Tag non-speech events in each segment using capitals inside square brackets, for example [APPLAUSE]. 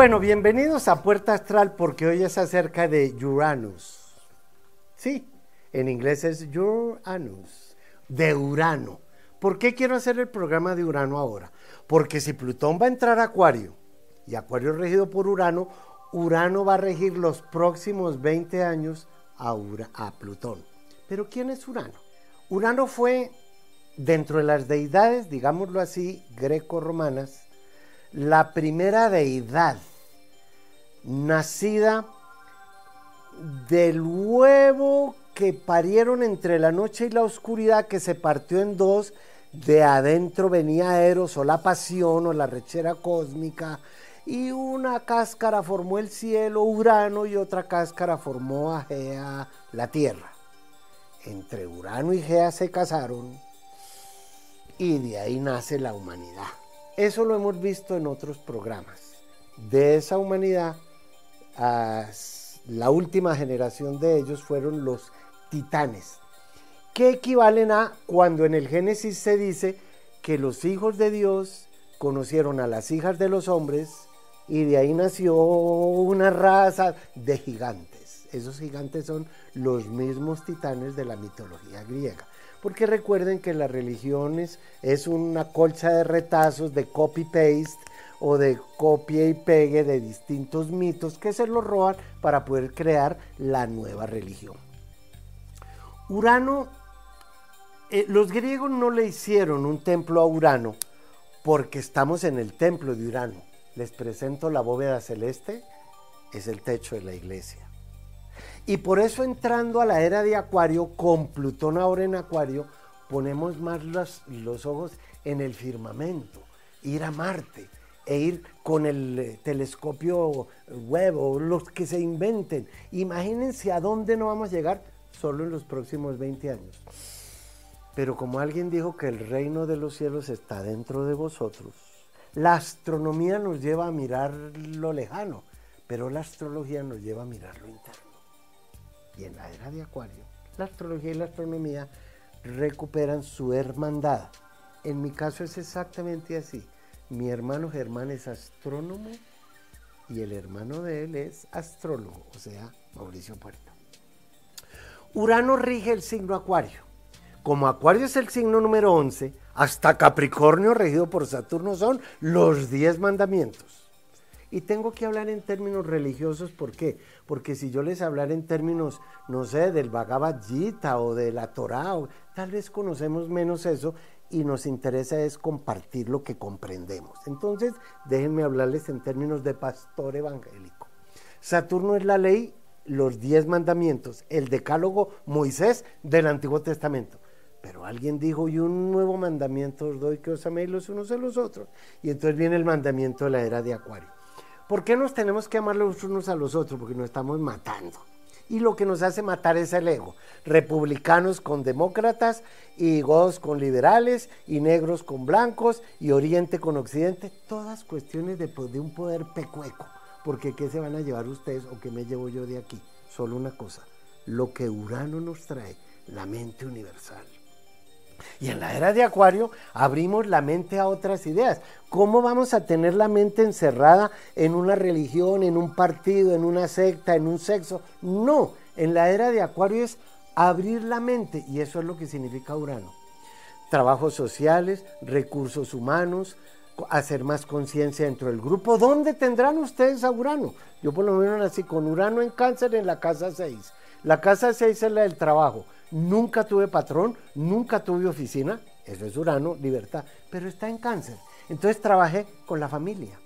Bueno, bienvenidos a Puerta Astral porque hoy es acerca de Uranus. Sí, en inglés es Uranus, de Urano. ¿Por qué quiero hacer el programa de Urano ahora? Porque si Plutón va a entrar a Acuario y Acuario regido por Urano, Urano va a regir los próximos 20 años a, a Plutón. Pero ¿quién es Urano? Urano fue, dentro de las deidades, digámoslo así, greco-romanas, la primera deidad nacida del huevo que parieron entre la noche y la oscuridad, que se partió en dos, de adentro venía Eros o la pasión o la rechera cósmica, y una cáscara formó el cielo, Urano, y otra cáscara formó a Gea, la tierra. Entre Urano y Gea se casaron y de ahí nace la humanidad. Eso lo hemos visto en otros programas. De esa humanidad, la última generación de ellos fueron los titanes, que equivalen a cuando en el Génesis se dice que los hijos de Dios conocieron a las hijas de los hombres y de ahí nació una raza de gigantes. Esos gigantes son los mismos titanes de la mitología griega porque recuerden que las religiones es una colcha de retazos de copy-paste o de copia y pegue de distintos mitos que se los roban para poder crear la nueva religión. Urano, eh, los griegos no le hicieron un templo a Urano porque estamos en el templo de Urano. Les presento la bóveda celeste, es el techo de la iglesia. Y por eso entrando a la era de Acuario, con Plutón ahora en Acuario, ponemos más los, los ojos en el firmamento, ir a Marte e ir con el eh, telescopio web o los que se inventen. Imagínense a dónde no vamos a llegar solo en los próximos 20 años. Pero como alguien dijo que el reino de los cielos está dentro de vosotros, la astronomía nos lleva a mirar lo lejano, pero la astrología nos lleva a mirar lo interno y en la era de Acuario, la astrología y la astronomía recuperan su hermandad. En mi caso es exactamente así. Mi hermano Germán es astrónomo y el hermano de él es astrólogo, o sea, Mauricio Puerta. Urano rige el signo Acuario. Como Acuario es el signo número 11, hasta Capricornio regido por Saturno son los 10 mandamientos. Y tengo que hablar en términos religiosos, ¿por qué? Porque si yo les hablara en términos, no sé, del Bhagavad Gita o de la Torah, tal vez conocemos menos eso y nos interesa es compartir lo que comprendemos. Entonces, déjenme hablarles en términos de pastor evangélico. Saturno es la ley, los diez mandamientos, el decálogo Moisés del Antiguo Testamento. Pero alguien dijo, y un nuevo mandamiento os doy que os améis los unos a los otros. Y entonces viene el mandamiento de la era de Acuario. ¿Por qué nos tenemos que amar los unos a los otros? Porque nos estamos matando. Y lo que nos hace matar es el ego. Republicanos con demócratas, y godos con liberales, y negros con blancos, y oriente con occidente. Todas cuestiones de, un poder pecueco. Porque ¿qué se van a llevar ustedes o qué me llevo yo de aquí? Solo una cosa. Lo que Urano nos trae, la mente universal. Y en la era de Acuario abrimos la mente a otras ideas. ¿Cómo vamos a tener la mente encerrada en una religión, en un partido, en una secta, en un sexo? No, en la era de Acuario es abrir la mente y eso es lo que significa Urano. Trabajos sociales, recursos humanos, hacer más conciencia dentro del grupo. ¿Dónde tendrán ustedes a Urano? Yo por lo menos así, con Urano en cáncer en la casa 6. La casa 6 es la del trabajo nunca tuve patrón, nunca tuve oficina, eso es Urano, libertad, pero está en cáncer. Entonces trabajé con la familia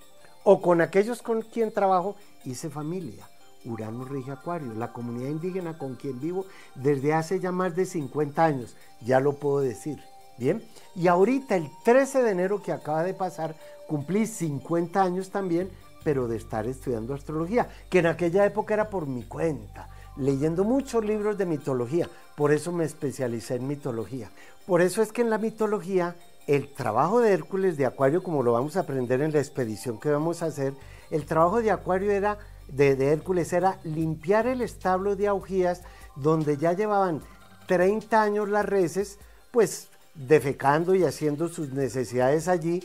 o con aquellos con quien trabajo, hice familia. Urano rige Acuario, la comunidad indígena con quien vivo desde hace ya más de 50 años, ya lo puedo decir. Bien, y ahorita el 13 de enero que acaba de pasar, cumplí 50 años también, pero de estar estudiando astrología, que en aquella época era por mi cuenta leyendo muchos libros de mitología. Por eso me especialicé en mitología. Por eso es que en la mitología el trabajo de Hércules de Acuario, como lo vamos a aprender en la expedición que vamos a hacer, el trabajo de Acuario era de, Hércules era limpiar el establo de Augías donde ya llevaban 30 años las reses, pues defecando y haciendo sus necesidades allí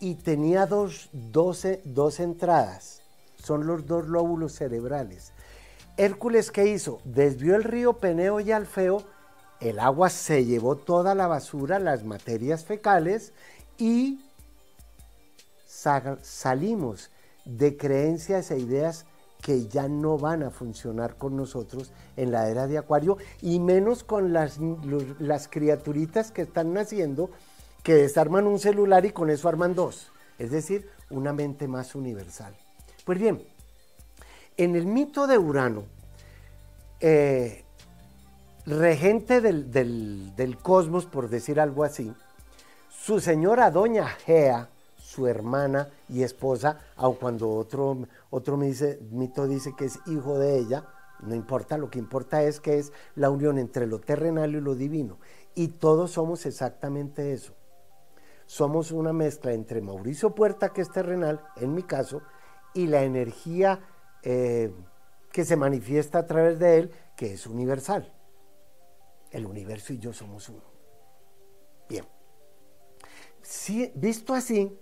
y tenía dos, 12, dos entradas son los dos lóbulos cerebrales. Hércules, ¿qué hizo? Desvió el río Peneo y Alfeo, el agua se llevó toda la basura, las materias fecales, y salimos de creencias e ideas que ya no van a funcionar con nosotros en la era de Acuario y menos con las, las criaturitas que están naciendo que desarman un celular y con eso arman dos, es decir, una mente más universal. Pues bien, en el mito de Urano, eh, regente del, del, cosmos, por decir algo así, su señora doña Gea, su hermana y esposa, aun cuando otro, otro mito dice que es hijo de ella, no importa, lo que importa es que es la unión entre lo terrenal y lo divino. Y todos somos exactamente eso. Somos una mezcla entre Mauricio Puerta, que es terrenal, en mi caso, y la energía eh, que se manifiesta a través de él, que es universal. El universo y yo somos uno. Bien. visto así,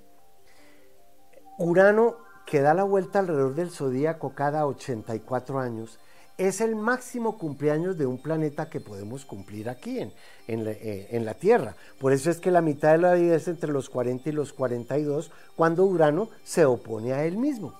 Urano, que da la vuelta alrededor del zodíaco cada 84 años, es el máximo cumpleaños de un planeta que podemos cumplir aquí en, eh, en, la, Tierra. Por eso es que la mitad de la vida es entre los 40 y los 42, cuando Urano se opone a él mismo.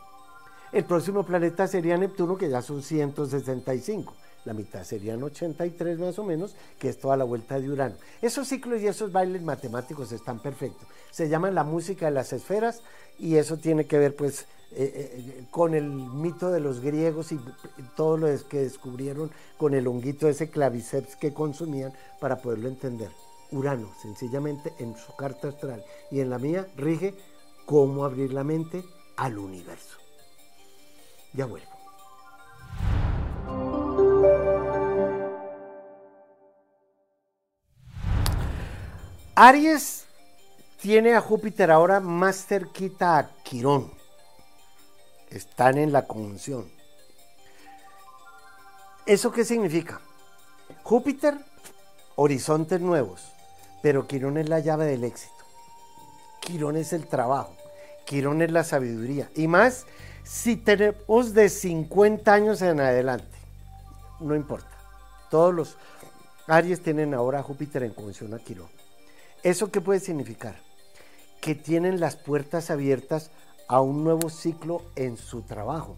El próximo planeta sería Neptuno, que ya son 165 la mitad serían 83 más o menos, que es toda la vuelta de Urano. Esos ciclos y esos bailes matemáticos están perfectos. Se llaman la música de las esferas y eso tiene que ver pues eh, eh, con el mito de los griegos y todo lo que descubrieron con el honguito ese claviceps que consumían para poderlo entender. Urano, sencillamente en su carta astral y en la mía, rige cómo abrir la mente al universo. Ya vuelvo. Aries tiene a Júpiter ahora más cerquita a Quirón. Están en la conjunción. ¿Eso qué significa? Júpiter, horizontes nuevos, pero Quirón es la llave del éxito. Quirón es el trabajo. Quirón es la sabiduría. Y más si tenemos de 50 años en adelante. No importa. Todos los Aries tienen ahora a Júpiter en conjunción a Quirón. ¿Eso qué puede significar? Que tienen las puertas abiertas a un nuevo ciclo en su trabajo.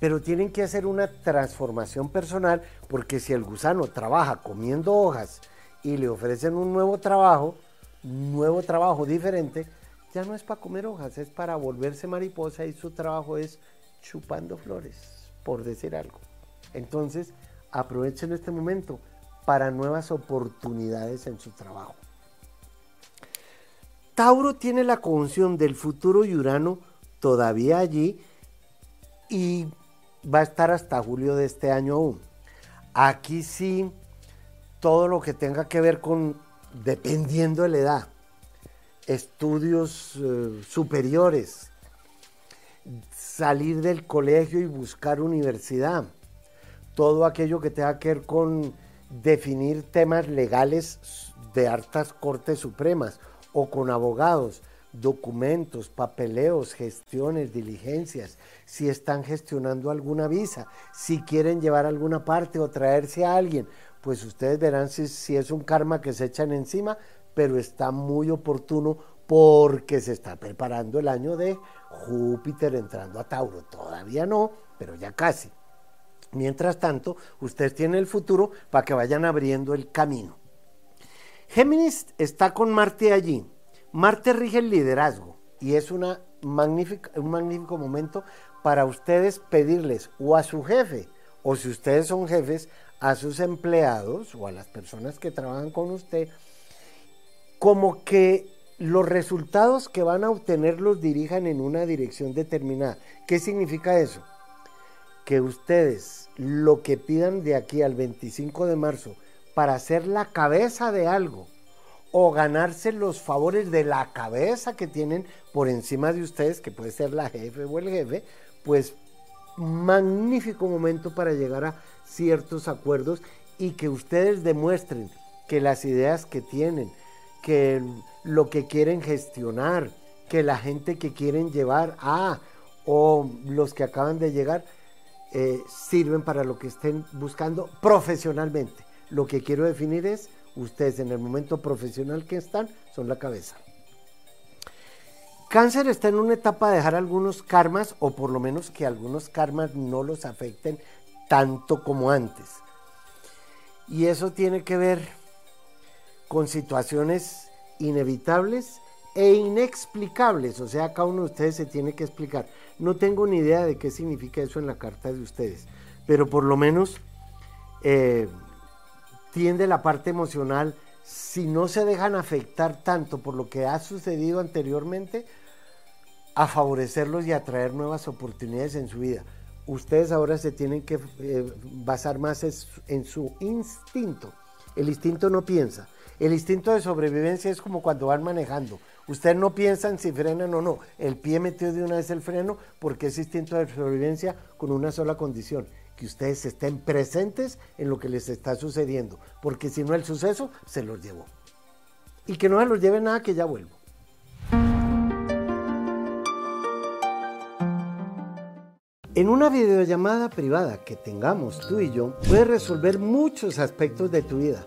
Pero tienen que hacer una transformación personal porque si el gusano trabaja comiendo hojas y le ofrecen un nuevo trabajo, nuevo trabajo diferente, ya no es para comer hojas, es para volverse mariposa y su trabajo es chupando flores, por decir algo. Entonces, aprovechen este momento para nuevas oportunidades en su trabajo. Tauro tiene la conjunción del futuro y Urano todavía allí y va a estar hasta julio de este año aún. Aquí sí, todo lo que tenga que ver con, dependiendo de la edad, estudios eh, superiores, salir del colegio y buscar universidad, todo aquello que tenga que ver con definir temas legales de altas cortes supremas o con abogados, documentos, papeleos, gestiones, diligencias, si están gestionando alguna visa, si quieren llevar alguna parte o traerse a alguien, pues ustedes verán si es un karma que se echan encima, pero está muy oportuno porque se está preparando el año de Júpiter entrando a Tauro. Todavía no, pero ya casi. Mientras tanto, ustedes tienen el futuro para que vayan abriendo el camino. Géminis está con Marte allí. Marte rige el liderazgo y es una magnífica, un magnífico momento para ustedes pedirles o a su jefe o si ustedes son jefes, a sus empleados o a las personas que trabajan con usted, como que los resultados que van a obtener los dirijan en una dirección determinada. ¿Qué significa eso? Que ustedes lo que pidan de aquí al 25 de marzo para ser la cabeza de algo o ganarse los favores de la cabeza que tienen por encima de ustedes, que puede ser la jefe o el jefe, pues magnífico momento para llegar a ciertos acuerdos y que ustedes demuestren que las ideas que tienen, que lo que quieren gestionar, que la gente que quieren llevar a o los que acaban de llegar eh, sirven para lo que estén buscando profesionalmente. Lo que quiero definir es, ustedes en el momento profesional que están, son la cabeza. Cáncer está en una etapa de dejar algunos karmas, o por lo menos que algunos karmas no los afecten tanto como antes. Y eso tiene que ver con situaciones inevitables e inexplicables. O sea, cada uno de ustedes se tiene que explicar. No tengo ni idea de qué significa eso en la carta de ustedes, pero por lo menos eh, tiende la parte emocional, si no se dejan afectar tanto por lo que ha sucedido anteriormente, a favorecerlos y a traer nuevas oportunidades en su vida. Ustedes ahora se tienen que eh, basar más en su instinto. El instinto no piensa. El instinto de sobrevivencia es como cuando van manejando. Ustedes no piensan si frenan o no. El pie metió de una vez el freno porque es instinto de sobrevivencia con una sola condición, que ustedes estén presentes en lo que les está sucediendo, porque si no el suceso se los llevó. Y que no se los lleve nada que ya vuelvo. En una videollamada privada que tengamos tú y yo, puedes resolver muchos aspectos de tu vida.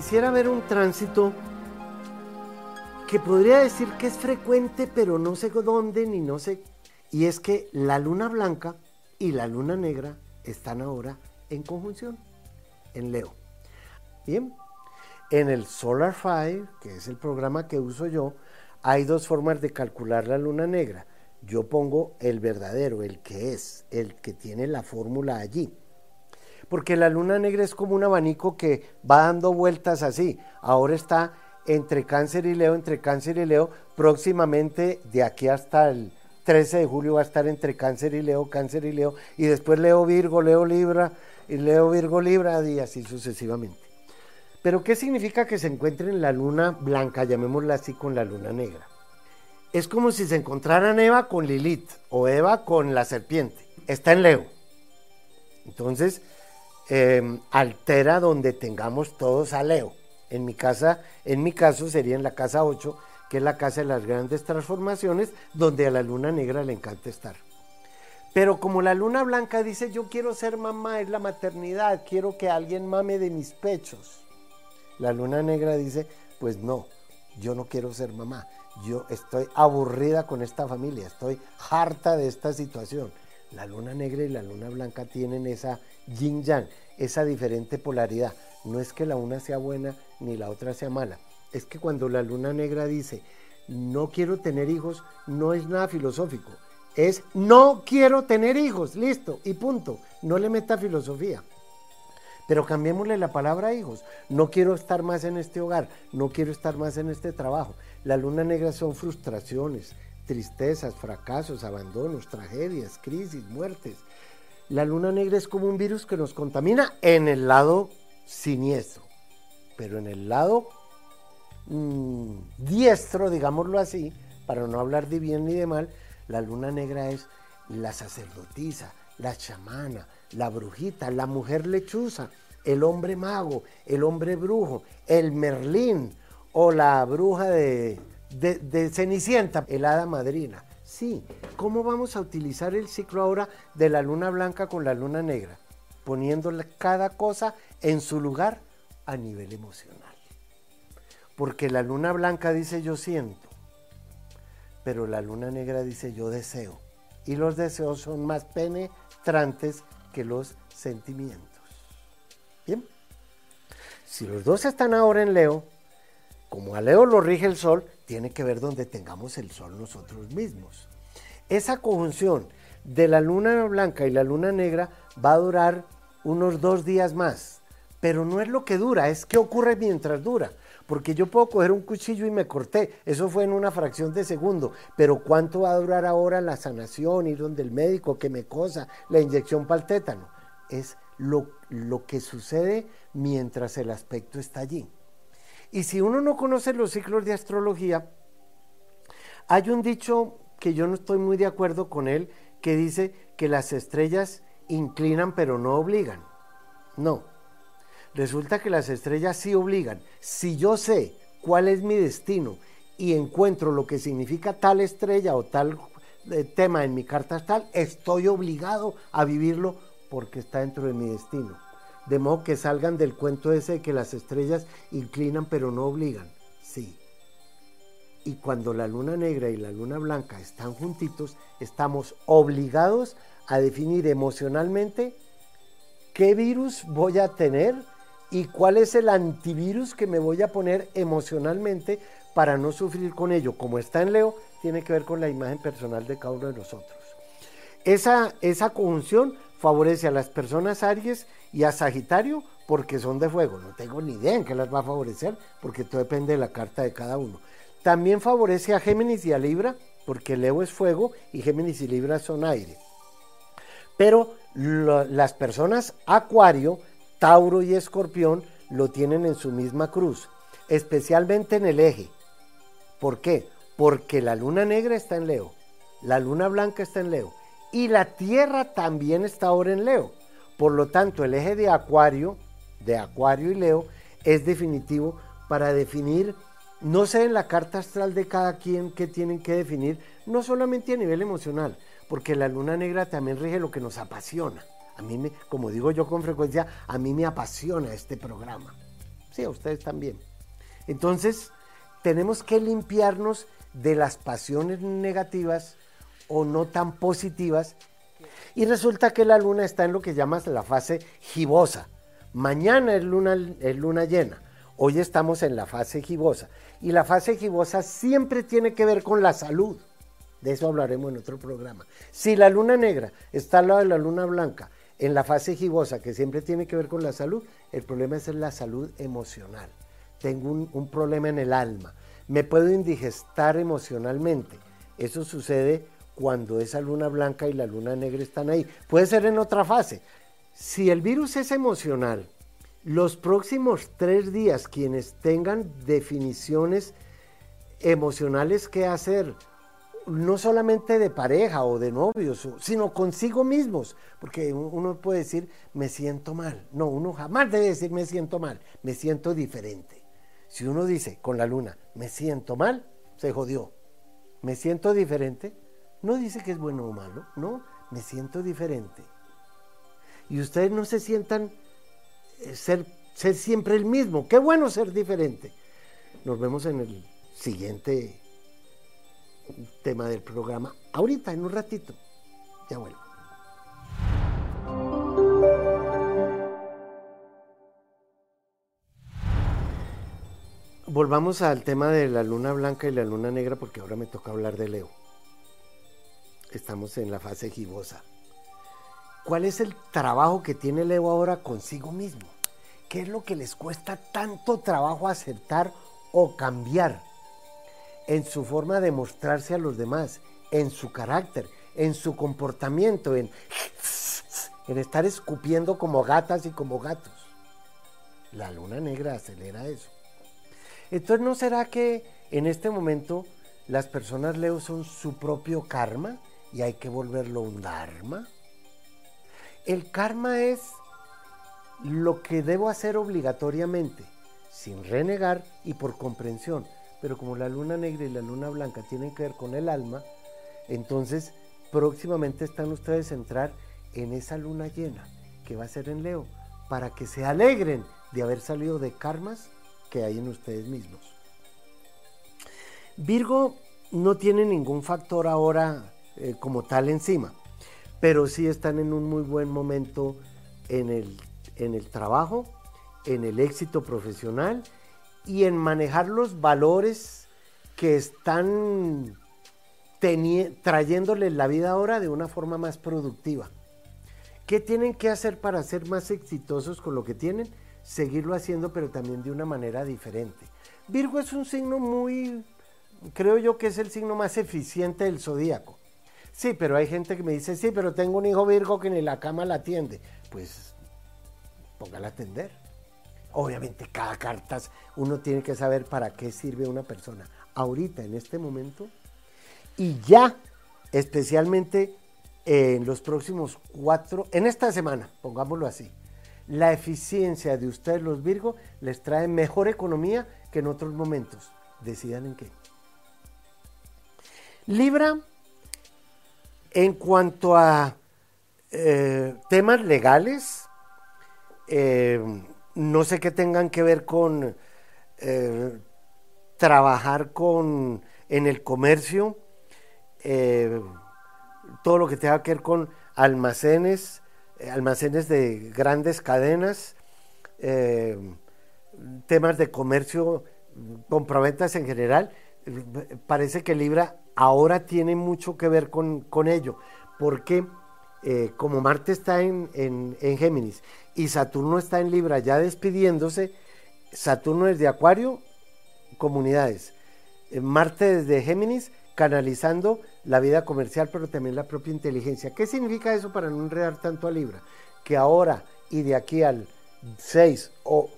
Quisiera ver un tránsito que podría decir que es frecuente, pero no sé dónde ni no sé. Y es que la luna blanca y la luna negra están ahora en conjunción, en Leo. Bien, en el Solar 5, que es el programa que uso yo, hay dos formas de calcular la luna negra. Yo pongo el verdadero, el que es, el que tiene la fórmula allí porque la luna negra es como un abanico que va dando vueltas así. Ahora está entre cáncer y leo, entre cáncer y leo, próximamente de aquí hasta el 13 de julio va a estar entre cáncer y leo, cáncer y leo, y después leo Virgo, leo Libra, y leo Virgo Libra, y así sucesivamente. Pero ¿qué significa que se encuentre en la luna blanca, llamémosla así, con la luna negra? Es como si se encontraran Eva con Lilith o Eva con la serpiente. Está en Leo. Entonces, Em, altera donde tengamos todos a Leo. En mi casa, en mi caso sería en la casa 8, que es la casa de las grandes transformaciones, donde a la luna negra le encanta estar. Pero como la luna blanca dice, yo quiero ser mamá, es la maternidad, quiero que alguien mame de mis pechos. La luna negra dice, pues no, yo no quiero ser mamá, yo estoy aburrida con esta familia, estoy harta de esta situación. La luna negra y la luna blanca tienen esa yin yang, esa diferente polaridad. No es que la una sea buena ni la otra sea mala. Es que cuando la luna negra dice, no quiero tener hijos, no es nada filosófico. Es no quiero tener hijos, listo, y punto. No le meta filosofía. Pero cambiémosle la palabra hijos. No quiero estar más en este hogar, no quiero estar más en este trabajo. La luna negra son frustraciones, tristezas, fracasos, abandonos, tragedias, crisis, muertes. La luna negra es como un virus que nos contamina en el lado siniestro, pero en el lado mm, diestro, digámoslo así, para no hablar de bien ni de mal, la luna negra es la sacerdotisa, la chamana, la brujita, la mujer lechuza, el hombre mago, el hombre brujo, el merlín o la bruja de de, Cenicienta, el madrina. Sí, ¿cómo vamos a utilizar el ciclo ahora de la luna blanca con la luna negra? Poniendo cada cosa en su lugar a nivel emocional. Porque la luna blanca dice yo siento, pero la luna negra dice yo deseo. Y los deseos son más penetrantes que los sentimientos. Bien, si los dos están ahora en Leo, como a Leo lo rige el sol, tiene que ver donde tengamos el sol nosotros mismos. Esa conjunción de la luna blanca y la luna negra va a durar unos dos días más, pero no es lo que dura, es que ocurre mientras dura, porque yo puedo coger un cuchillo y me corté, eso fue en una fracción de segundo, pero ¿cuánto va a durar ahora la sanación, ir donde el médico, que me cosa, la inyección para el tétano? Es lo, lo que sucede mientras el aspecto está allí. Y si uno no conoce los ciclos de astrología, hay un dicho que yo no estoy muy de acuerdo con él, que dice que las estrellas inclinan pero no obligan. No. Resulta que las estrellas sí obligan. Si yo sé cuál es mi destino y encuentro lo que significa tal estrella o tal eh, tema en mi carta astral, estoy obligado a vivirlo porque está dentro de mi destino. De modo que salgan del cuento ese de que las estrellas inclinan pero no obligan. Sí. Y cuando la luna negra y la luna blanca están juntitos, estamos obligados a definir emocionalmente qué virus voy a tener y cuál es el antivirus que me voy a poner emocionalmente para no sufrir con ello. Como está en Leo, tiene que ver con la imagen personal de cada uno de nosotros. Esa, esa conjunción favorece a las personas Aries y a Sagitario porque son de fuego. No tengo ni idea en qué las va a favorecer porque todo depende de la carta de cada uno. También favorece a Géminis y a Libra porque Leo es fuego y Géminis y Libra son aire. Pero las personas Acuario, Tauro y Escorpión lo tienen en su misma cruz, especialmente en el eje. ¿Por qué? Porque la luna negra está en Leo, la luna blanca está en Leo y la Tierra también está ahora en Leo. Por lo tanto, el eje de Acuario, de Acuario y Leo, es definitivo para definir, no sé en la carta astral de cada quien que tienen que definir, no solamente a nivel emocional, porque la luna negra también rige lo que nos apasiona. A mí, me, como digo yo con frecuencia, a mí me apasiona este programa. Sí, a ustedes también. Entonces, tenemos que limpiarnos de las pasiones negativas o no tan positivas. Y resulta que la luna está en lo que llamas la fase gibosa. Mañana es luna, es luna llena. Hoy estamos en la fase gibosa. Y la fase gibosa siempre tiene que ver con la salud. De eso hablaremos en otro programa. Si la luna negra está al lado de la luna blanca, en la fase gibosa, que siempre tiene que ver con la salud, el problema es la salud emocional. Tengo un, problema en el alma. Me puedo indigestar emocionalmente. Eso sucede cuando esa luna blanca y la luna negra están ahí. Puede ser en otra fase. Si el virus es emocional, los próximos tres días quienes tengan definiciones emocionales que hacer, no solamente de pareja o de novios, sino consigo mismos, porque uno puede decir, me siento mal. No, uno jamás debe decir, me siento mal, me siento diferente. Si uno dice con la luna, me siento mal, se jodió. Me siento diferente, no dice que es bueno o malo, no, me siento diferente. Y ustedes no se sientan eh, ser, ser siempre el mismo. Qué bueno ser diferente. Nos vemos en el siguiente tema del programa ahorita, en un ratito. Ya vuelvo. Volvamos al tema de la luna blanca y la luna negra porque ahora me toca hablar de Leo. Estamos en la fase gibosa. ¿Cuál es el trabajo que tiene Leo ahora consigo mismo? ¿Qué es lo que les cuesta tanto trabajo aceptar o cambiar? en su forma de mostrarse a los demás, en su carácter, en su comportamiento, en, en estar escupiendo como gatas y como gatos. La luna negra acelera eso. Entonces, ¿no será que en este momento las personas Leo son su propio karma y hay que volverlo un dharma? El karma es lo que debo hacer obligatoriamente, sin renegar y por comprensión pero como la luna negra y la luna blanca tienen que ver con el alma, entonces próximamente están ustedes a entrar en esa luna llena que va a ser en Leo, para que se alegren de haber salido de karmas que hay en ustedes mismos. Virgo no tiene ningún factor ahora eh, como tal encima, pero sí están en un muy buen momento en el, en el trabajo, en el éxito profesional y en manejar los valores que están trayéndoles la vida ahora de una forma más productiva. ¿Qué tienen que hacer para ser más exitosos con lo que tienen? Seguirlo haciendo, pero también de una manera diferente. Virgo es un signo muy, creo yo que es el signo más eficiente del zodíaco. Sí, pero hay gente que me dice, sí, pero tengo un hijo Virgo que ni la cama la atiende. Pues póngala a atender. Obviamente cada carta uno tiene que saber para qué sirve una persona. Ahorita, en este momento, y ya, especialmente en los próximos cuatro, en esta semana, pongámoslo así, la eficiencia de ustedes los Virgo les trae mejor economía que en otros momentos. Decidan en qué. Libra, en cuanto a eh, temas legales, eh, no sé qué tengan que ver con eh, trabajar con en el comercio, todo lo que tenga que ver con almacenes, almacenes de grandes cadenas, temas de comercio, comprometas en general, parece que Libra ahora tiene mucho que ver con, ello, porque eh, como Marte está en, Géminis y Saturno está en Libra ya despidiéndose, Saturno es de Acuario, comunidades, eh, Marte desde Géminis, canalizando la vida comercial, pero también la propia inteligencia. ¿Qué significa eso para no enredar tanto a Libra? Que ahora y de aquí al 6 o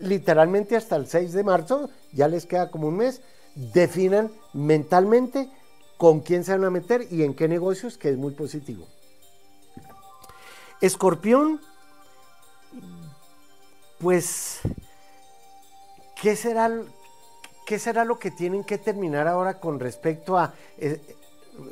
literalmente hasta el 6 de marzo, ya les queda como un mes, definan mentalmente con quién se van a meter y en qué negocios, que es muy positivo. Escorpión, pues, ¿qué será, qué será lo que tienen que terminar ahora con respecto a... Eh,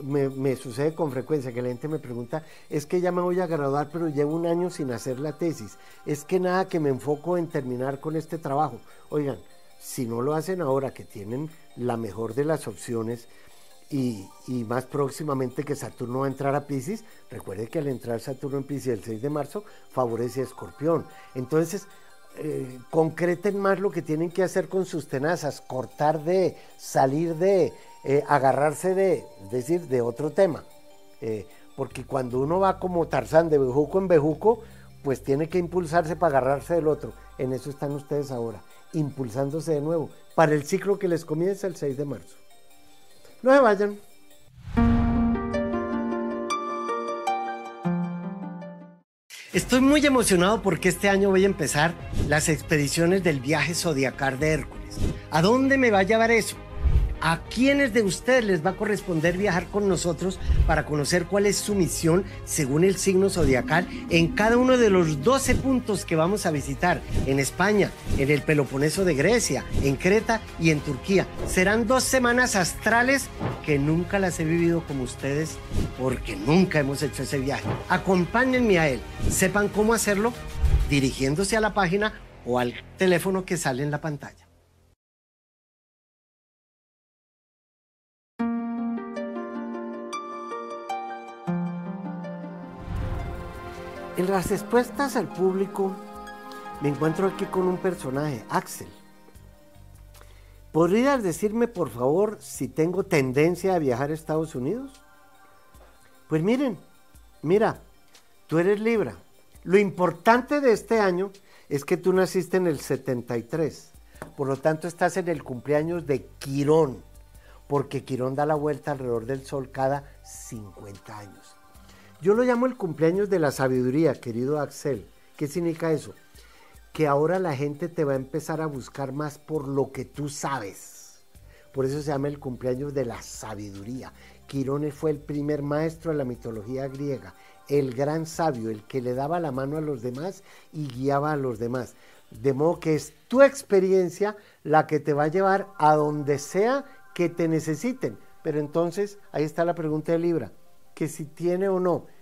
me, sucede con frecuencia que la gente me pregunta, es que ya me voy a graduar, pero llevo un año sin hacer la tesis. Es que nada, que me enfoco en terminar con este trabajo. Oigan, si no lo hacen ahora, que tienen la mejor de las opciones, y, más próximamente que Saturno va a entrar a Pisces, recuerde que al entrar Saturno en Pisces el 6 de marzo favorece a Escorpión. Entonces, eh, concreten más lo que tienen que hacer con sus tenazas, cortar de, salir de, eh, agarrarse de, es decir, de otro tema. Eh, porque cuando uno va como Tarzán de bejuco en bejuco, pues tiene que impulsarse para agarrarse del otro. En eso están ustedes ahora, impulsándose de nuevo, para el ciclo que les comienza el 6 de marzo. No se vayan. Estoy muy emocionado porque este año voy a empezar las expediciones del viaje zodiacal de Hércules. ¿A dónde me va a llevar eso? ¿A quiénes de ustedes les va a corresponder viajar con nosotros para conocer cuál es su misión según el signo zodiacal en cada uno de los 12 puntos que vamos a visitar en España, en el Peloponeso de Grecia, en Creta y en Turquía? Serán dos semanas astrales que nunca las he vivido como ustedes porque nunca hemos hecho ese viaje. Acompáñenme a él, sepan cómo hacerlo dirigiéndose a la página o al teléfono que sale en la pantalla. En las respuestas al público me encuentro aquí con un personaje, Axel. ¿Podrías decirme, por favor, si tengo tendencia a viajar a Estados Unidos? Pues miren, mira, tú eres Libra. Lo importante de este año es que tú naciste en el 73. Por lo tanto, estás en el cumpleaños de Quirón, porque Quirón da la vuelta alrededor del Sol cada 50 años. Yo lo llamo el cumpleaños de la sabiduría, querido Axel. ¿Qué significa eso? Que ahora la gente te va a empezar a buscar más por lo que tú sabes. Por eso se llama el cumpleaños de la sabiduría. Quirones fue el primer maestro de la mitología griega, el gran sabio, el que le daba la mano a los demás y guiaba a los demás. De modo que es tu experiencia la que te va a llevar a donde sea que te necesiten. Pero entonces, ahí está la pregunta de Libra, que si tiene o no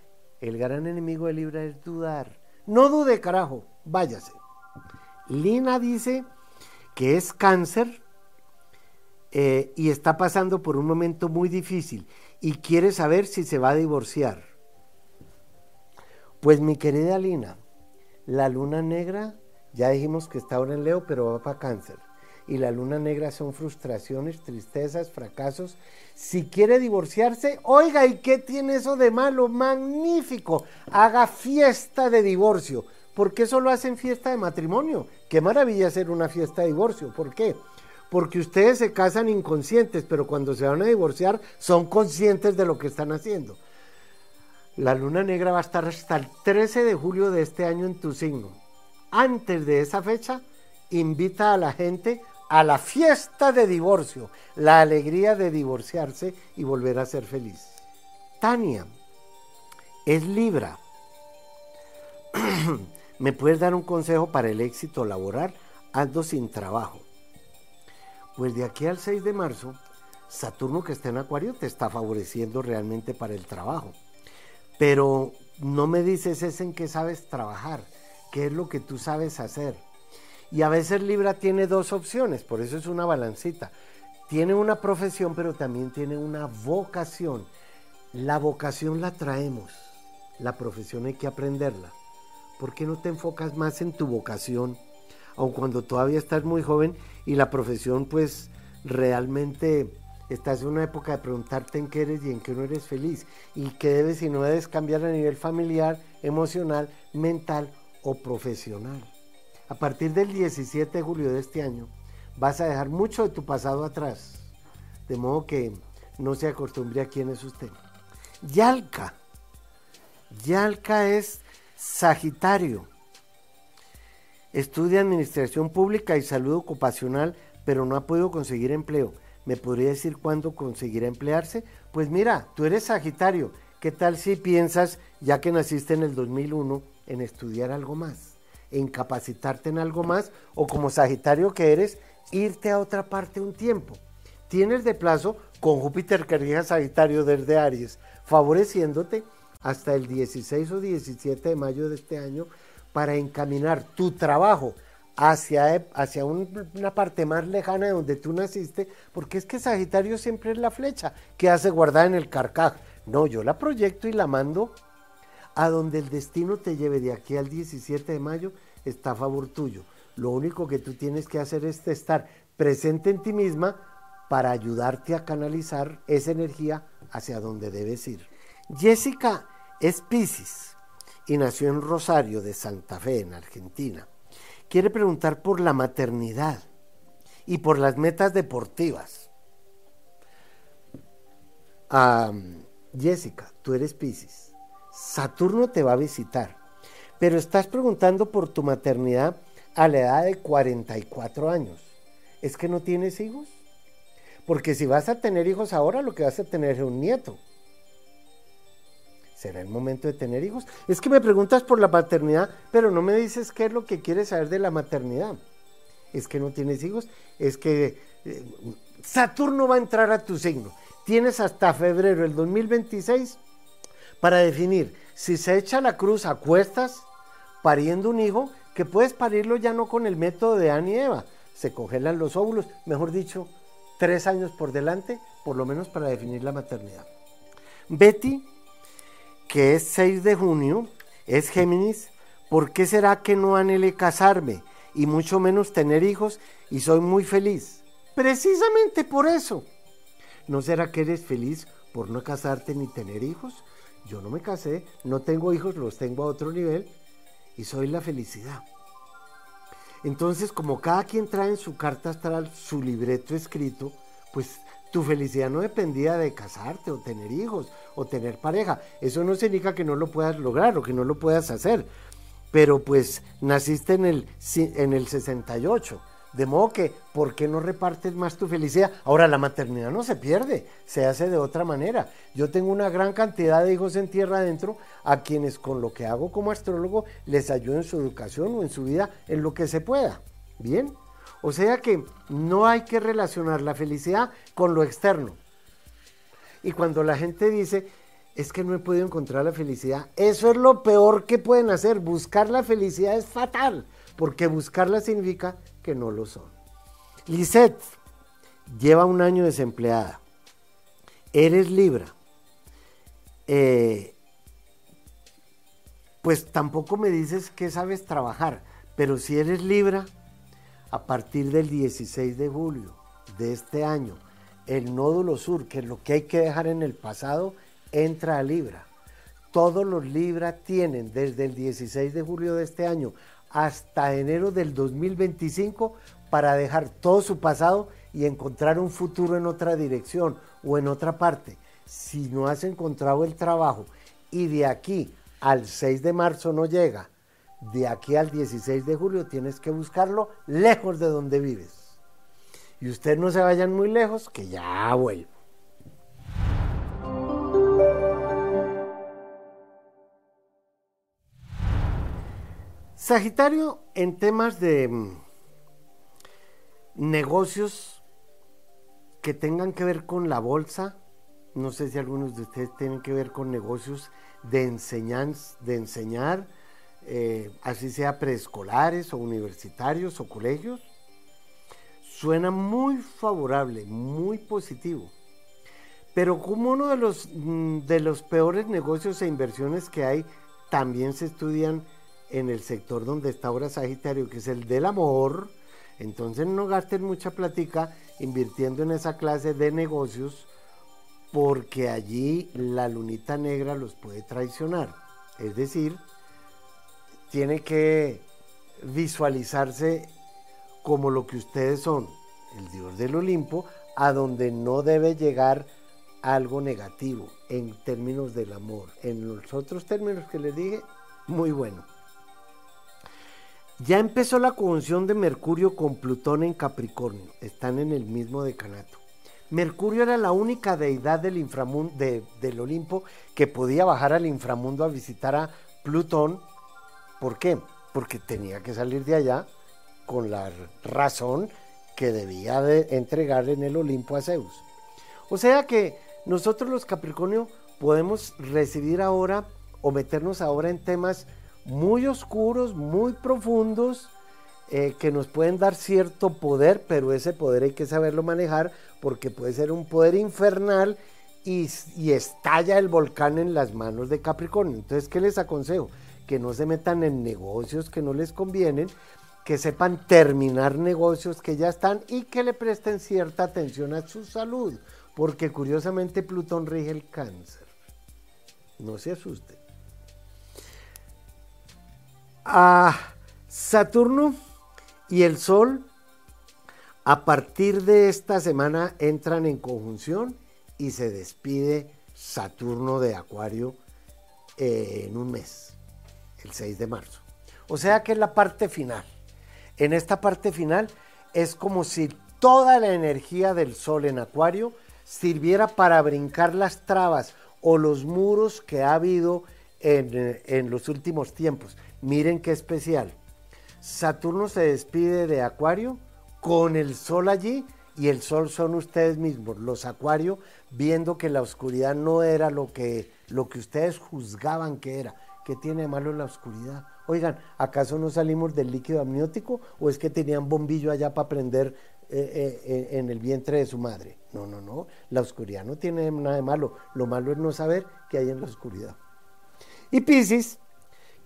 el gran enemigo de Libra es dudar. No dude, carajo, váyase. Lina dice que es cáncer eh, y está pasando por un momento muy difícil y quiere saber si se va a divorciar. Pues mi querida Lina, la luna negra, ya dijimos que está ahora en Leo, pero va para cáncer y la luna negra son frustraciones, tristezas, fracasos. Si quiere divorciarse, oiga, ¿y qué tiene eso de malo? Magnífico. Haga fiesta de divorcio. ¿Por qué solo hacen fiesta de matrimonio? Qué maravilla hacer una fiesta de divorcio. ¿Por qué? porque ustedes se casan inconscientes, pero cuando se van a divorciar son conscientes de lo que están haciendo. La luna negra va a estar hasta el 13 de julio de este año en tu signo. Antes de esa fecha, invita a la gente a la fiesta de divorcio, la alegría de divorciarse y volver a ser feliz. Tania es Libra. [CLEARS THROAT] ¿Me puedes dar un consejo para el éxito laboral? Ando sin trabajo. Pues de aquí al 6 de marzo, Saturno que está en Acuario te está favoreciendo realmente para el trabajo. Pero no me dices es en qué sabes trabajar, qué es lo que tú sabes hacer. Y a veces Libra tiene dos opciones, por eso es una balancita. Tiene una profesión, pero también tiene una vocación. La vocación la traemos, la profesión hay que aprenderla. ¿Por qué no te enfocas más en tu vocación? Aun cuando todavía estás muy joven y la profesión pues realmente Estás en una época de preguntarte en qué eres y en qué no eres feliz y qué debes y no debes cambiar a nivel familiar, emocional, mental o profesional. A partir del 17 de julio de este año vas a dejar mucho de tu pasado atrás, de modo que no se acostumbre a quién es usted. Yalca. Yalca es Sagitario. Estudia Administración Pública y Salud Ocupacional, pero no ha podido conseguir empleo. ¿Me podría decir cuándo conseguirá emplearse? Pues mira, tú eres Sagitario. ¿Qué tal si piensas, ya que naciste en el 2001, en estudiar algo más, en capacitarte en algo más o como Sagitario que eres, irte a otra parte un tiempo? Tienes de plazo con Júpiter que rige Sagitario desde Aries, favoreciéndote hasta el 16 o 17 de mayo de este año para encaminar tu trabajo hacia, hacia una parte más lejana de donde tú naciste, porque es que Sagitario siempre es la flecha que hace guardar en el carcaj. No, yo la proyecto y la mando a donde el destino te lleve de aquí al 17 de mayo, está a favor tuyo. Lo único que tú tienes que hacer es estar presente en ti misma para ayudarte a canalizar esa energía hacia donde debes ir. Jessica es Pisces y nació en Rosario de Santa Fe, en Argentina quiere preguntar por la maternidad y por las metas deportivas. Jessica, tú eres Pisces. Saturno te va a visitar, pero estás preguntando por tu maternidad a la edad de 44 años. ¿Es que no tienes hijos? Porque si vas a tener hijos ahora, lo que vas a tener es un nieto. ¿Será el momento de tener hijos? Es que me preguntas por la paternidad, pero no me dices qué es lo que quieres saber de la maternidad. Es que no tienes hijos, es que eh, Saturno va a entrar a tu signo. Tienes hasta febrero del 2026 para definir si se echa la cruz a cuestas pariendo un hijo, que puedes parirlo ya no con el método de Ana y Eva. Se congelan los óvulos, mejor dicho, tres años por delante, por lo menos para definir la maternidad. Betty que es 6 de junio, es Géminis, ¿por qué será que no anhelé casarme y mucho menos tener hijos y soy muy feliz? Precisamente por eso. ¿No será que eres feliz por no casarte ni tener hijos? Yo no me casé, no tengo hijos, los tengo a otro nivel y soy la felicidad. Entonces, como cada quien trae en su carta astral su libreto escrito, pues tu felicidad no dependía de casarte o tener hijos o tener pareja. Eso no significa que no lo puedas lograr o que no lo puedas hacer. Pero pues naciste en el, en el 68. De modo que, ¿por qué no repartes más tu felicidad? Ahora, la maternidad no se pierde, se hace de otra manera. Yo tengo una gran cantidad de hijos en tierra adentro a quienes con lo que hago como astrólogo les ayudo en su educación o en su vida en lo que se pueda. Bien, o sea que no hay que relacionar la felicidad con lo externo. Y cuando la gente dice, es que no he podido encontrar la felicidad, eso es lo peor que pueden hacer. Buscar la felicidad es fatal, porque buscarla significa que no lo son. Lisette lleva un año desempleada. Eres Libra. Eh, pues tampoco me dices que sabes trabajar, pero si eres Libra, a partir del 16 de julio de este año, el nódulo sur, que es lo que hay que dejar en el pasado, entra a Libra. Todos los Libra tienen desde el 16 de julio de este año hasta enero del 2025 para dejar todo su pasado y encontrar un futuro en otra dirección o en otra parte. Si no has encontrado el trabajo y de aquí al 6 de marzo no llega, de aquí al 16 de julio tienes que buscarlo lejos de donde vives. Y ustedes no se vayan muy lejos, que ya vuelvo. Sagitario, en temas de mm, negocios que tengan que ver con la bolsa, no sé si algunos de ustedes tienen que ver con negocios de, enseñanza, de enseñar, eh, así sea preescolares o universitarios o colegios, suena muy favorable, muy positivo. Pero como uno de los, mm, de los peores negocios e inversiones que hay, también se estudian en el sector donde está ahora Sagitario, que es el del amor, entonces no gasten mucha platica invirtiendo en esa clase de negocios porque allí la lunita negra los puede traicionar. Es decir, tiene que visualizarse como lo que ustedes son, el dios del Olimpo, a donde no debe llegar algo negativo en términos del amor. En los otros términos que les dije, muy bueno. Ya empezó la conjunción de Mercurio con Plutón en Capricornio, están en el mismo decanato. Mercurio era la única deidad del, inframundo, del Olimpo que podía bajar al inframundo a visitar a Plutón. ¿Por qué? Porque tenía que salir de allá con la razón que debía de entregar en el Olimpo a Zeus. O sea que nosotros los Capricornio podemos recibir ahora o meternos ahora en temas muy oscuros, muy profundos, eh, que nos pueden dar cierto poder, pero ese poder hay que saberlo manejar porque puede ser un poder infernal y, estalla el volcán en las manos de Capricornio. Entonces, ¿qué les aconsejo? Que no se metan en negocios que no les convienen, que sepan terminar negocios que ya están y que le presten cierta atención a su salud, porque curiosamente Plutón rige el cáncer. No se asusten. A Saturno y el Sol a partir de esta semana entran en conjunción y se despide Saturno de Acuario eh, en un mes, el 6 de marzo. O sea que es la parte final. En esta parte final es como si toda la energía del Sol en Acuario sirviera para brincar las trabas o los muros que ha habido en, en los últimos tiempos. Miren qué especial. Saturno se despide de Acuario con el sol allí y el sol son ustedes mismos, los acuarios, viendo que la oscuridad no era lo que, lo que ustedes juzgaban que era. ¿Qué tiene de malo la oscuridad? Oigan, ¿acaso no salimos del líquido amniótico o es que tenían bombillo allá para prender eh, eh, en el vientre de su madre? No, no, no. La oscuridad no tiene nada de malo. Lo malo es no saber qué hay en la oscuridad. Y Pisces,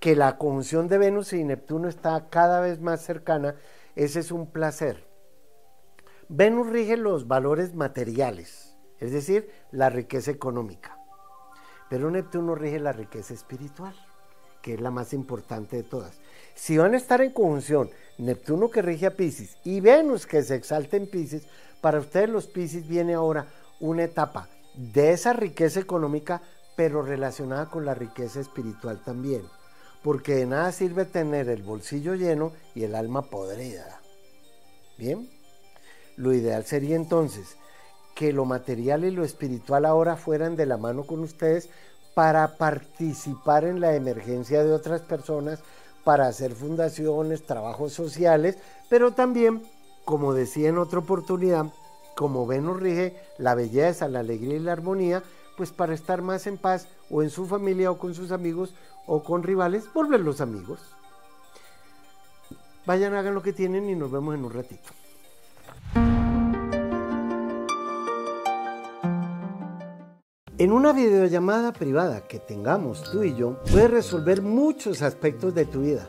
que la conjunción de Venus y Neptuno está cada vez más cercana, ese es un placer. Venus rige los valores materiales, es decir, la riqueza económica. Pero Neptuno rige la riqueza espiritual, que es la más importante de todas. Si van a estar en conjunción Neptuno que rige a Pisces y Venus que se exalta en Pisces, para ustedes los Pisces viene ahora una etapa de esa riqueza económica, pero relacionada con la riqueza espiritual también. Porque de nada sirve tener el bolsillo lleno y el alma podrida. ¿Bien? Lo ideal sería entonces que lo material y lo espiritual ahora fueran de la mano con ustedes para participar en la emergencia de otras personas, para hacer fundaciones, trabajos sociales, pero también, como decía en otra oportunidad, como Venus rige la belleza, la alegría y la armonía, pues para estar más en paz o en su familia o con sus amigos o con rivales, volverlos amigos. Vayan, hagan lo que tienen y nos vemos en un ratito. En una videollamada privada que tengamos tú y yo, puedes resolver muchos aspectos de tu vida.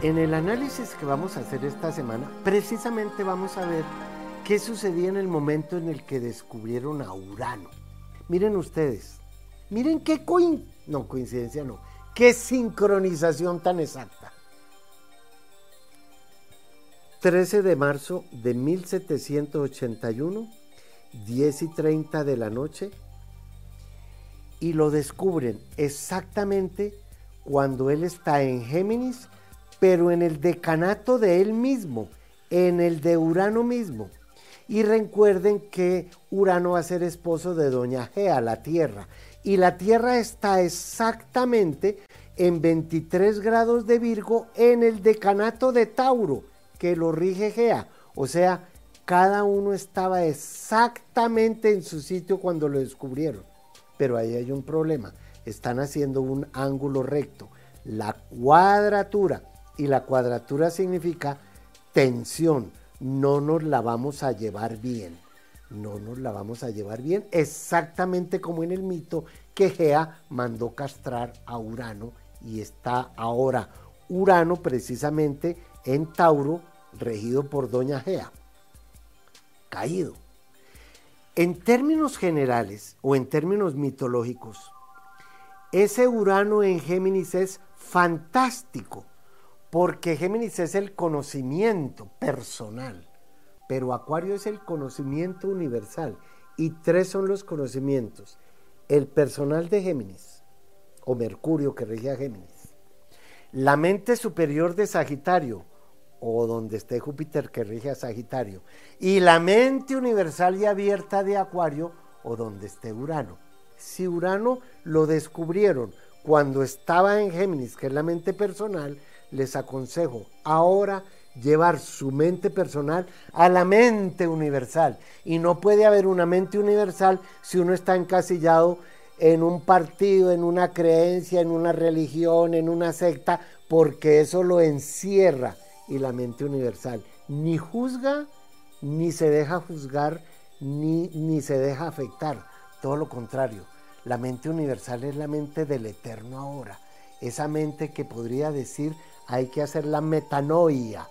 En el análisis que vamos a hacer esta semana, precisamente vamos a ver qué sucedía en el momento en el que descubrieron a Urano. Miren ustedes, miren qué no, coincidencia no, qué sincronización tan exacta. 13 de marzo de 1781, 10 y 30 de la noche, y lo descubren exactamente cuando él está en Géminis pero en el decanato de él mismo, en el de Urano mismo. Y recuerden que Urano va a ser esposo de Doña Gea, la Tierra. Y la Tierra está exactamente en 23 grados de Virgo en el decanato de Tauro, que lo rige Gea. O sea, cada uno estaba exactamente en su sitio cuando lo descubrieron. Pero ahí hay un problema. Están haciendo un ángulo recto. La cuadratura y la cuadratura significa tensión, no nos la vamos a llevar bien, no nos la vamos a llevar bien, exactamente como en el mito que Gea mandó castrar a Urano y está ahora. Urano precisamente en Tauro, regido por Doña Gea, caído. En términos generales o en términos mitológicos, ese Urano en Géminis es fantástico porque Géminis es el conocimiento personal, pero Acuario es el conocimiento universal. Y tres son los conocimientos. El personal de Géminis, o Mercurio que rige a Géminis. La mente superior de Sagitario, o donde esté Júpiter que rige a Sagitario. Y la mente universal y abierta de Acuario, o donde esté Urano. Si Urano lo descubrieron cuando estaba en Géminis, que es la mente personal, les aconsejo ahora llevar su mente personal a la mente universal. Y no puede haber una mente universal si uno está encasillado en un partido, en una creencia, en una religión, en una secta, porque eso lo encierra. Y la mente universal ni juzga, ni se deja juzgar, ni, ni se deja afectar. Todo lo contrario. La mente universal es la mente del eterno ahora. Esa mente que podría decir hay que hacer la metanoia.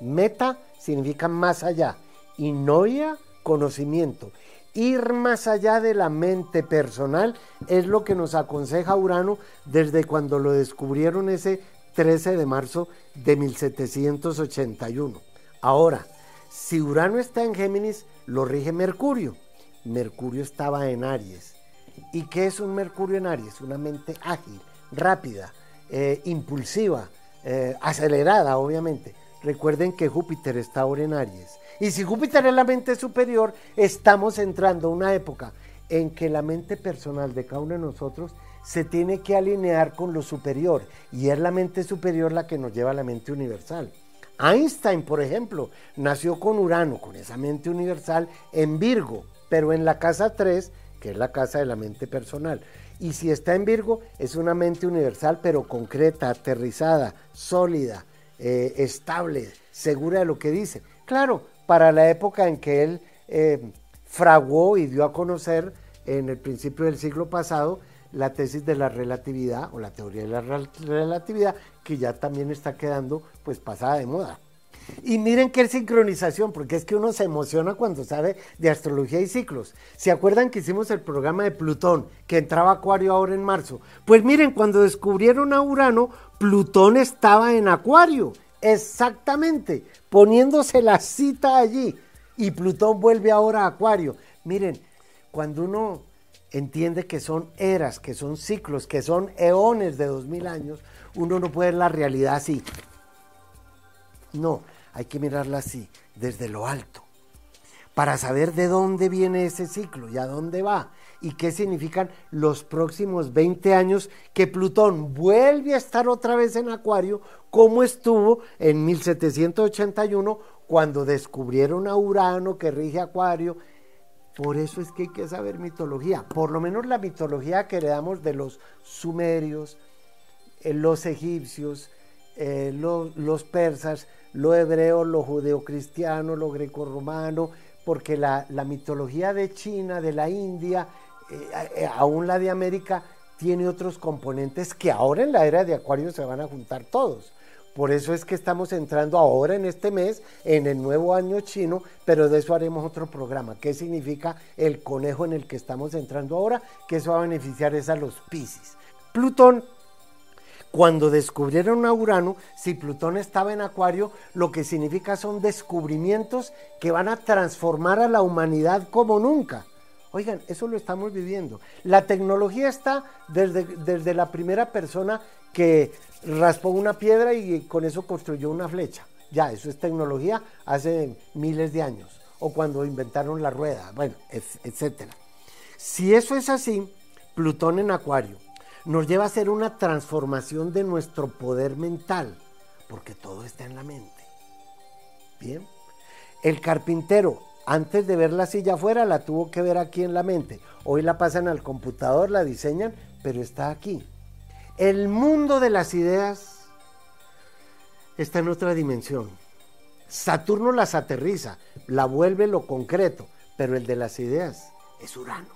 Meta significa más allá y noia, conocimiento. Ir más allá de la mente personal es lo que nos aconseja Urano desde cuando lo descubrieron ese 13 de marzo de 1781. Ahora, si Urano está en Géminis, lo rige Mercurio. Mercurio estaba en Aries. ¿Y qué es un Mercurio en Aries? Una mente ágil, rápida, eh, impulsiva, eh, acelerada, obviamente. Recuerden que Júpiter está ahora en Aries. Y si Júpiter es la mente superior, estamos entrando a una época en que la mente personal de cada uno de nosotros se tiene que alinear con lo superior. Y es la mente superior la que nos lleva a la mente universal. Einstein, por ejemplo, nació con Urano, con esa mente universal en Virgo, pero en la casa 3, que es la casa de la mente personal. Y si está en Virgo, es una mente universal, pero concreta, aterrizada, sólida, eh, estable, segura de lo que dice. Claro, para la época en que él eh, fraguó y dio a conocer en el principio del siglo pasado la tesis de la relatividad o la teoría de la relatividad, que ya también está quedando pues pasada de moda. Y miren qué sincronización, porque es que uno se emociona cuando sabe de astrología y ciclos. ¿Se acuerdan que hicimos el programa de Plutón, que entraba Acuario ahora en marzo? Pues miren, cuando descubrieron a Urano, Plutón estaba en Acuario, exactamente, poniéndose la cita allí. Y Plutón vuelve ahora a Acuario. Miren, cuando uno entiende que son eras, que son ciclos, que son eones de dos mil años, uno no puede ver la realidad así. No, hay que mirarla así, desde lo alto, para saber de dónde viene ese ciclo y a dónde va. y qué significan los próximos 20 años que Plutón vuelve a estar otra vez en Acuario como estuvo en 1781 cuando descubrieron a Urano que rige Acuario. Por eso es que hay que saber mitología, por lo menos la mitología que heredamos de los sumerios, eh, los egipcios, eh, los persas, lo hebreo, lo judeocristiano, lo greco-romano, porque la, mitología de China, de la India, eh, eh, aún la de América, tiene otros componentes que ahora en la era de Acuario se van a juntar todos. Por eso es que estamos entrando ahora en este mes, en el nuevo año chino, pero de eso haremos otro programa. ¿Qué significa el conejo en el que estamos entrando ahora? Que eso va a beneficiar es a los Piscis. Plutón cuando descubrieron a Urano, si Plutón estaba en Acuario, lo que significa son descubrimientos que van a transformar a la humanidad como nunca. Oigan, eso lo estamos viviendo. La tecnología está desde, desde la primera persona que raspó una piedra y con eso construyó una flecha. Ya, eso es tecnología hace miles de años. O cuando inventaron la rueda, bueno, etc. Si eso es así, Plutón en Acuario, nos lleva a hacer una transformación de nuestro poder mental, porque todo está en la mente. Bien. El carpintero, antes de ver la silla afuera, la tuvo que ver aquí en la mente. Hoy la pasan al computador, la diseñan, pero está aquí. El mundo de las ideas está en otra dimensión. Saturno las aterriza, la vuelve lo concreto, pero el de las ideas es Urano.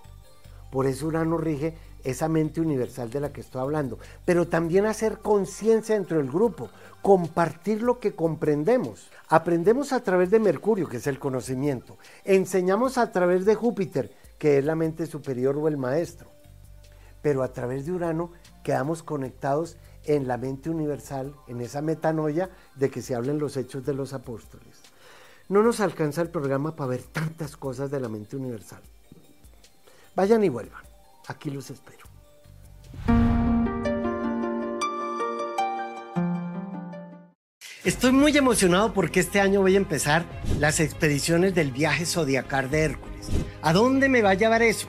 Por eso Urano rige esa mente universal de la que estoy hablando, pero también hacer conciencia dentro del grupo, compartir lo que comprendemos. Aprendemos a través de Mercurio, que es el conocimiento, enseñamos a través de Júpiter, que es la mente superior o el maestro, pero a través de Urano quedamos conectados en la mente universal, en esa metanoia de que se hablen los hechos de los apóstoles. No nos alcanza el programa para ver tantas cosas de la mente universal. Vayan y vuelvan. Aquí los espero. Estoy muy emocionado porque este año voy a empezar las expediciones del viaje zodiacal de Hércules. ¿A dónde me va a llevar eso?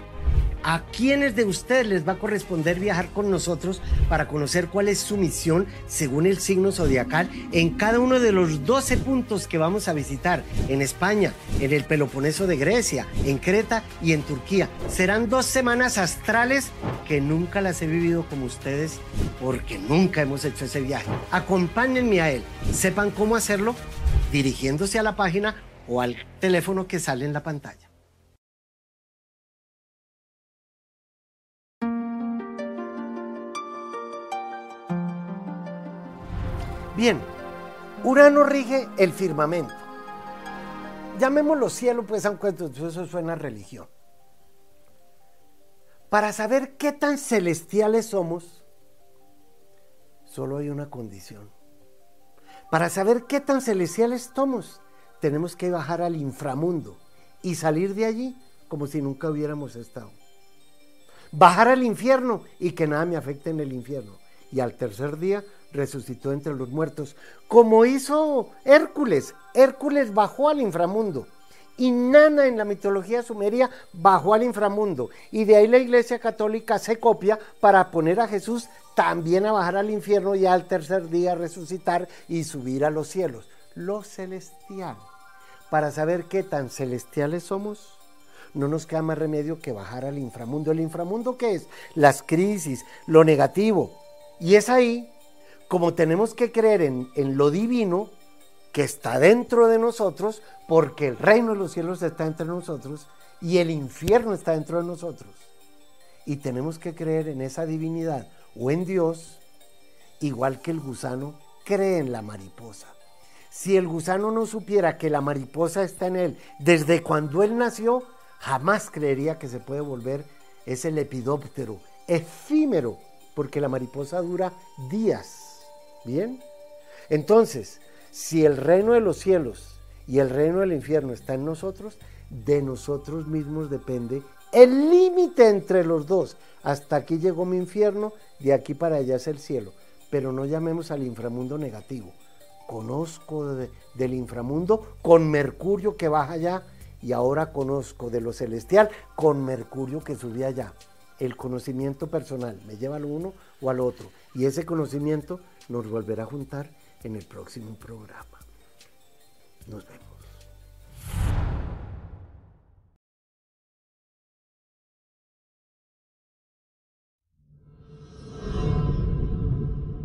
¿A quiénes de ustedes les va a corresponder viajar con nosotros para conocer cuál es su misión según el signo zodiacal en cada uno de los 12 puntos que vamos a visitar en España, en el Peloponeso de Grecia, en Creta y en Turquía? Serán dos semanas astrales que nunca las he vivido como ustedes porque nunca hemos hecho ese viaje. Acompáñenme a él, sepan cómo hacerlo dirigiéndose a la página o al teléfono que sale en la pantalla. Bien, Urano rige el firmamento. Llamémoslo cielo, pues aunque eso suena a religión. Para saber qué tan celestiales somos, solo hay una condición. Para saber qué tan celestiales somos, tenemos que bajar al inframundo y salir de allí como si nunca hubiéramos estado. Bajar al infierno y que nada me afecte en el infierno. Y al tercer día resucitó entre los muertos, como hizo Hércules. Hércules bajó al inframundo. Y Nana en la mitología sumeria bajó al inframundo. Y de ahí la iglesia católica se copia para poner a Jesús también a bajar al infierno y al tercer día resucitar y subir a los cielos. Lo celestial. Para saber qué tan celestiales somos, no nos queda más remedio que bajar al inframundo. ¿El inframundo qué es? Las crisis, lo negativo. Y es ahí como tenemos que creer en, lo divino que está dentro de nosotros, porque el reino de los cielos está entre nosotros y el infierno está dentro de nosotros. Y tenemos que creer en esa divinidad o en Dios, igual que el gusano cree en la mariposa. Si el gusano no supiera que la mariposa está en él desde cuando él nació, jamás creería que se puede volver ese lepidóptero efímero, porque la mariposa dura días Bien. Entonces, si el reino de los cielos y el reino del infierno está en nosotros, de nosotros mismos depende el límite entre los dos. Hasta aquí llegó mi infierno, de aquí para allá es el cielo. Pero no llamemos al inframundo negativo. Conozco del inframundo con Mercurio que baja allá y ahora conozco de lo celestial con Mercurio que subía allá. El conocimiento personal me lleva al uno o al otro y ese conocimiento nos volverá a juntar en el próximo programa. Nos vemos.